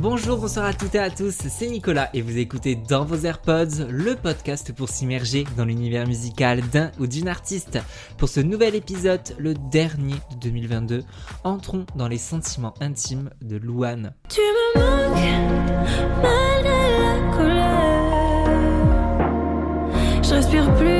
Bonjour, bonsoir à toutes et à tous, c'est Nicolas et vous écoutez dans vos AirPods le podcast pour s'immerger dans l'univers musical d'un ou d'une artiste. Pour ce nouvel épisode, le dernier de 2022, entrons dans les sentiments intimes de Louane. Tu me manques la. Je respire plus,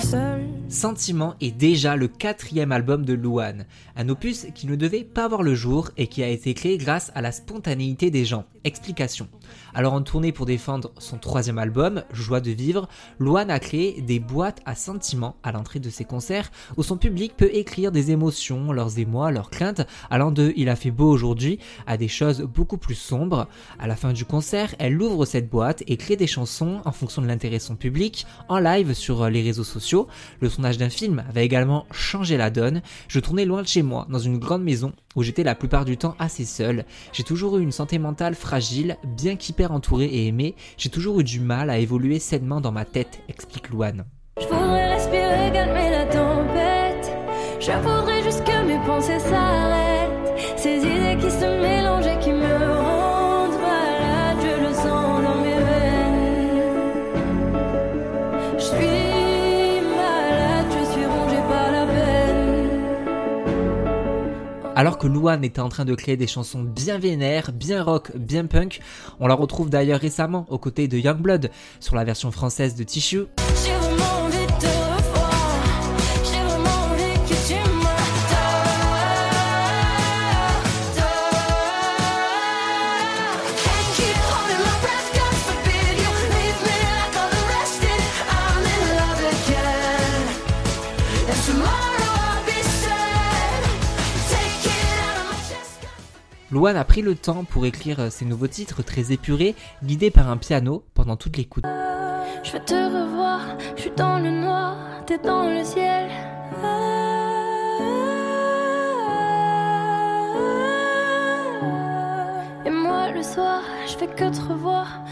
seul. Sentiment est déjà le quatrième album de Louane, un opus qui ne devait pas voir le jour et qui a été créé grâce à la spontanéité des gens. Explication. Alors en tournée pour défendre son troisième album, Joie de vivre, Louane a créé des boîtes à sentiments à l'entrée de ses concerts où son public peut écrire des émotions, leurs émois, leurs craintes, allant de Il a fait beau aujourd'hui à des choses beaucoup plus sombres. À la fin du concert, elle ouvre cette boîte et crée des chansons en fonction de l'intérêt de son public, en live sur les réseaux sociaux. D'un film avait également changé la donne. Je tournais loin de chez moi, dans une grande maison où j'étais la plupart du temps assez seul. J'ai toujours eu une santé mentale fragile, bien qu'hyper entourée et aimée. J'ai toujours eu du mal à évoluer sainement dans ma tête, explique Louane. Je respirer, calmer la tempête. Je Que Louane était en train de créer des chansons bien vénères, bien rock, bien punk, on la retrouve d'ailleurs récemment aux côtés de Youngblood sur la version française de Tissue. Louane a pris le temps pour écrire euh, ses nouveaux titres très épurés, guidés par un piano pendant toute l'écoute. Je veux te revoir, je suis dans le noir, t'es dans le ciel. Et moi le soir, je fais que te revoir,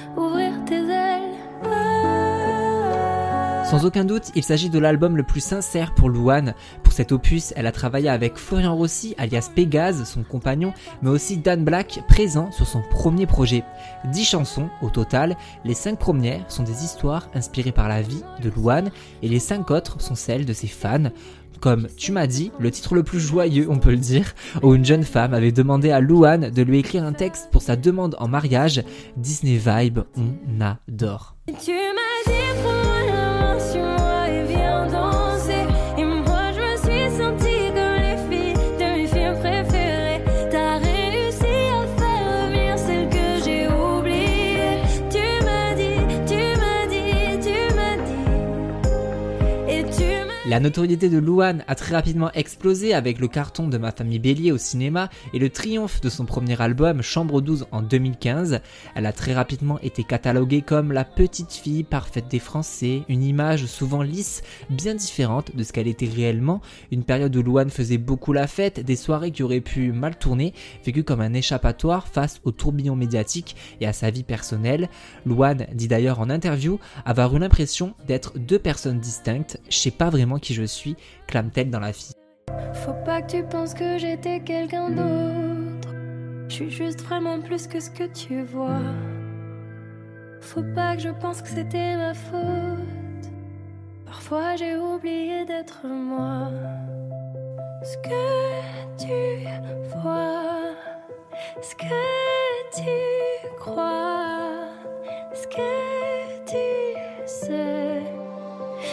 Sans aucun doute, il s'agit de l'album le plus sincère pour Louane. Pour cet opus, elle a travaillé avec Florian Rossi, alias Pégase, son compagnon, mais aussi Dan Black, présent sur son premier projet. Dix chansons au total, les cinq premières sont des histoires inspirées par la vie de Louane, et les cinq autres sont celles de ses fans. Comme Tu m'as dit, le titre le plus joyeux, on peut le dire, où une jeune femme avait demandé à Louane de lui écrire un texte pour sa demande en mariage. Disney Vibe, on adore. Tu prends-moi la La notoriété de Louane a très rapidement explosé avec le carton de Ma famille Bélier au cinéma et le triomphe de son premier album Chambre 12 en 2015. Elle a très rapidement été cataloguée comme la petite fille parfaite des Français, une image souvent lisse, bien différente de ce qu'elle était réellement, une période où Louane faisait beaucoup la fête, des soirées qui auraient pu mal tourner, vécues comme un échappatoire face au tourbillon médiatique et à sa vie personnelle. Louane dit d'ailleurs en interview avoir eu l'impression d'être deux personnes distinctes, je sais pas qui je suis, clame-t-elle dans la fille. Faut pas que tu penses que j'étais quelqu'un d'autre. Je suis juste vraiment plus que ce que tu vois. Faut pas que je pense que c'était ma faute. Parfois j'ai oublié d'être moi. Ce que tu vois, ce que tu crois,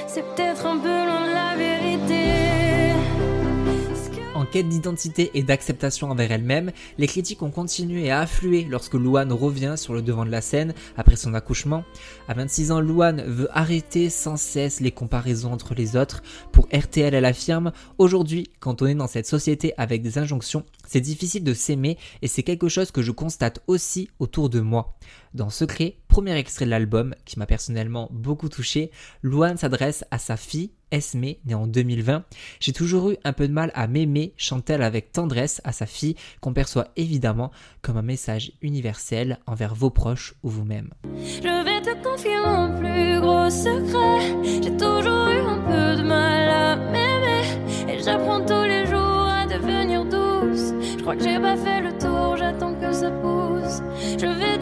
c'est peut-être un peu loin de la vérité. En quête d'identité et d'acceptation envers elle-même, les critiques ont continué à affluer lorsque Louane revient sur le devant de la scène après son accouchement. À 26 ans, Louane veut arrêter sans cesse les comparaisons entre les autres. Pour RTL, elle affirme Aujourd'hui, quand on est dans cette société avec des injonctions, c'est difficile de s'aimer et c'est quelque chose que je constate aussi autour de moi. Dans Secret, premier extrait de l'album qui m'a personnellement beaucoup touché, Louane s'adresse à sa fille, Esme, née en 2020. J'ai toujours eu un peu de mal à m'aimer, chante-t-elle avec tendresse à sa fille, qu'on perçoit évidemment comme un message universel envers vos proches ou vous-même. Je vais te confier mon plus gros secret. J'ai toujours eu un peu de mal à m'aimer. Et j'apprends tous les jours à devenir douce. Je crois que j'ai pas fait le tour, j'attends que ça pousse. Je vais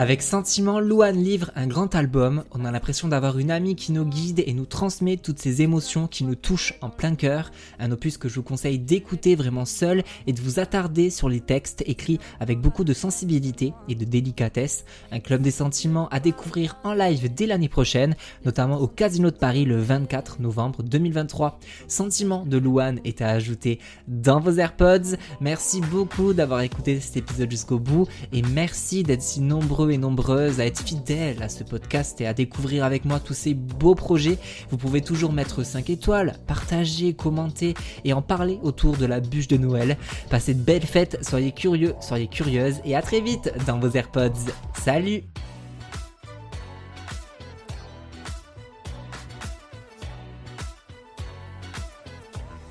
Avec Sentiment, Louane livre un grand album. On a l'impression d'avoir une amie qui nous guide et nous transmet toutes ces émotions qui nous touchent en plein cœur. Un opus que je vous conseille d'écouter vraiment seul et de vous attarder sur les textes écrits avec beaucoup de sensibilité et de délicatesse. Un club des sentiments à découvrir en live dès l'année prochaine, notamment au Casino de Paris le 24 novembre 2023. Sentiment de Louane est à ajouter dans vos AirPods. Merci beaucoup d'avoir écouté cet épisode jusqu'au bout et merci d'être si nombreuses à être fidèles à ce podcast et à découvrir avec moi tous ces beaux projets. Vous pouvez toujours mettre 5 étoiles, partager, commenter et en parler autour de la bûche de Noël. Passez de belles fêtes, soyez curieux, soyez curieuses et à très vite dans vos AirPods. Salut